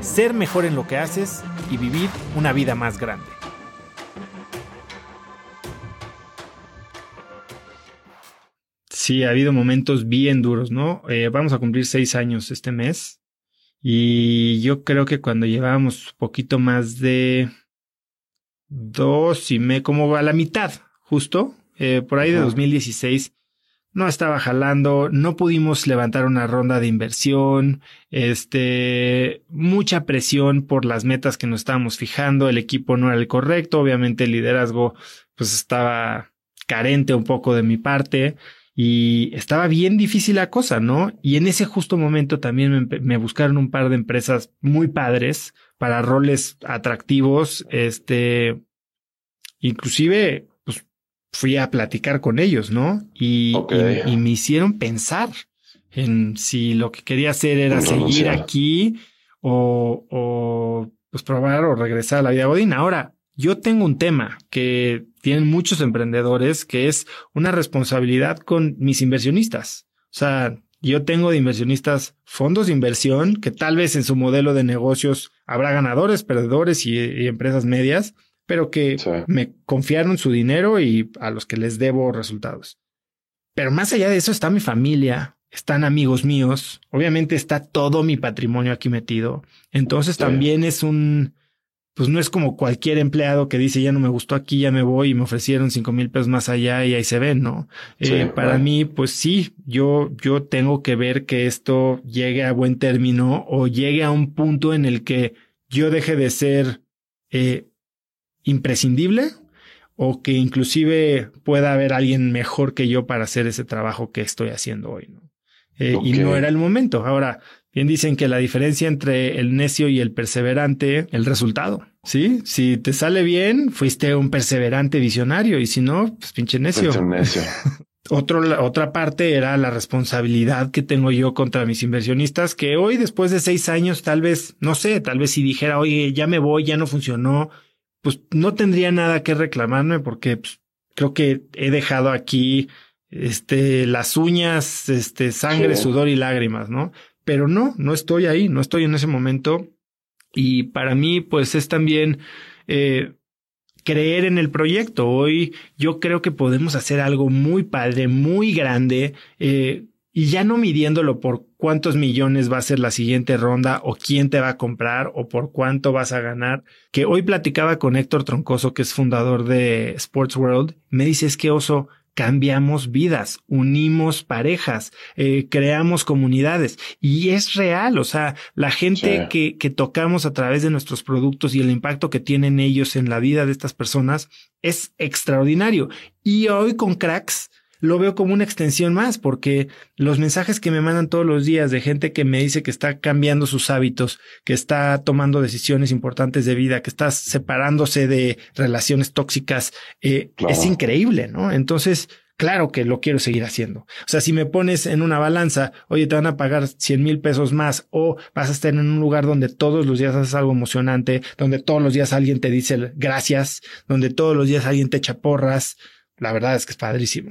ser mejor en lo que haces y vivir una vida más grande. Sí, ha habido momentos bien duros, ¿no? Eh, vamos a cumplir seis años este mes y yo creo que cuando llevábamos poquito más de dos y me como a la mitad, justo, eh, por ahí de 2016, no estaba jalando, no pudimos levantar una ronda de inversión, este, mucha presión por las metas que nos estábamos fijando, el equipo no era el correcto, obviamente el liderazgo pues estaba carente un poco de mi parte y estaba bien difícil la cosa, ¿no? Y en ese justo momento también me, me buscaron un par de empresas muy padres para roles atractivos, este, inclusive fui a platicar con ellos, ¿no? Y, y, me hicieron pensar en si lo que quería hacer era seguir aquí o, o pues probar o regresar a la vida godina. Ahora, yo tengo un tema que tienen muchos emprendedores que es una responsabilidad con mis inversionistas. O sea, yo tengo de inversionistas fondos de inversión que tal vez en su modelo de negocios habrá ganadores, perdedores y empresas medias, pero que me confiaron su dinero y a los que les debo resultados. Pero más allá de eso está mi familia, están amigos míos, obviamente está todo mi patrimonio aquí metido. Entonces también es un, pues no es como cualquier empleado que dice ya no me gustó aquí, ya me voy y me ofrecieron cinco mil pesos más allá y ahí se ven, ¿no? Eh, para mí, pues sí, yo, yo tengo que ver que esto llegue a buen término o llegue a un punto en el que yo deje de ser eh, imprescindible o que inclusive pueda haber alguien mejor que yo para hacer ese trabajo que estoy haciendo hoy. ¿no? Eh, y no era el momento. Ahora, bien dicen que la diferencia entre el necio y el perseverante, el resultado. Sí, si te sale bien, fuiste un perseverante visionario y si no, pues pinche necio. necio. Otro, otra parte era la responsabilidad que tengo yo contra mis inversionistas, que hoy, después de seis años, tal vez, no sé, tal vez si dijera, oye, ya me voy, ya no funcionó, pues no tendría nada que reclamarme porque pues, creo que he dejado aquí este las uñas, este sangre, sudor y lágrimas, ¿no? Pero no, no estoy ahí, no estoy en ese momento y para mí pues es también eh, creer en el proyecto. Hoy yo creo que podemos hacer algo muy padre, muy grande. Eh, y ya no midiéndolo por cuántos millones va a ser la siguiente ronda o quién te va a comprar o por cuánto vas a ganar, que hoy platicaba con Héctor Troncoso, que es fundador de Sports World, me dice es que oso, cambiamos vidas, unimos parejas, eh, creamos comunidades y es real, o sea, la gente que, que tocamos a través de nuestros productos y el impacto que tienen ellos en la vida de estas personas es extraordinario. Y hoy con cracks, lo veo como una extensión más, porque los mensajes que me mandan todos los días de gente que me dice que está cambiando sus hábitos, que está tomando decisiones importantes de vida, que está separándose de relaciones tóxicas, eh, es increíble, ¿no? Entonces, claro que lo quiero seguir haciendo. O sea, si me pones en una balanza, oye, te van a pagar 100 mil pesos más o vas a estar en un lugar donde todos los días haces algo emocionante, donde todos los días alguien te dice gracias, donde todos los días alguien te echa porras, la verdad es que es padrísimo.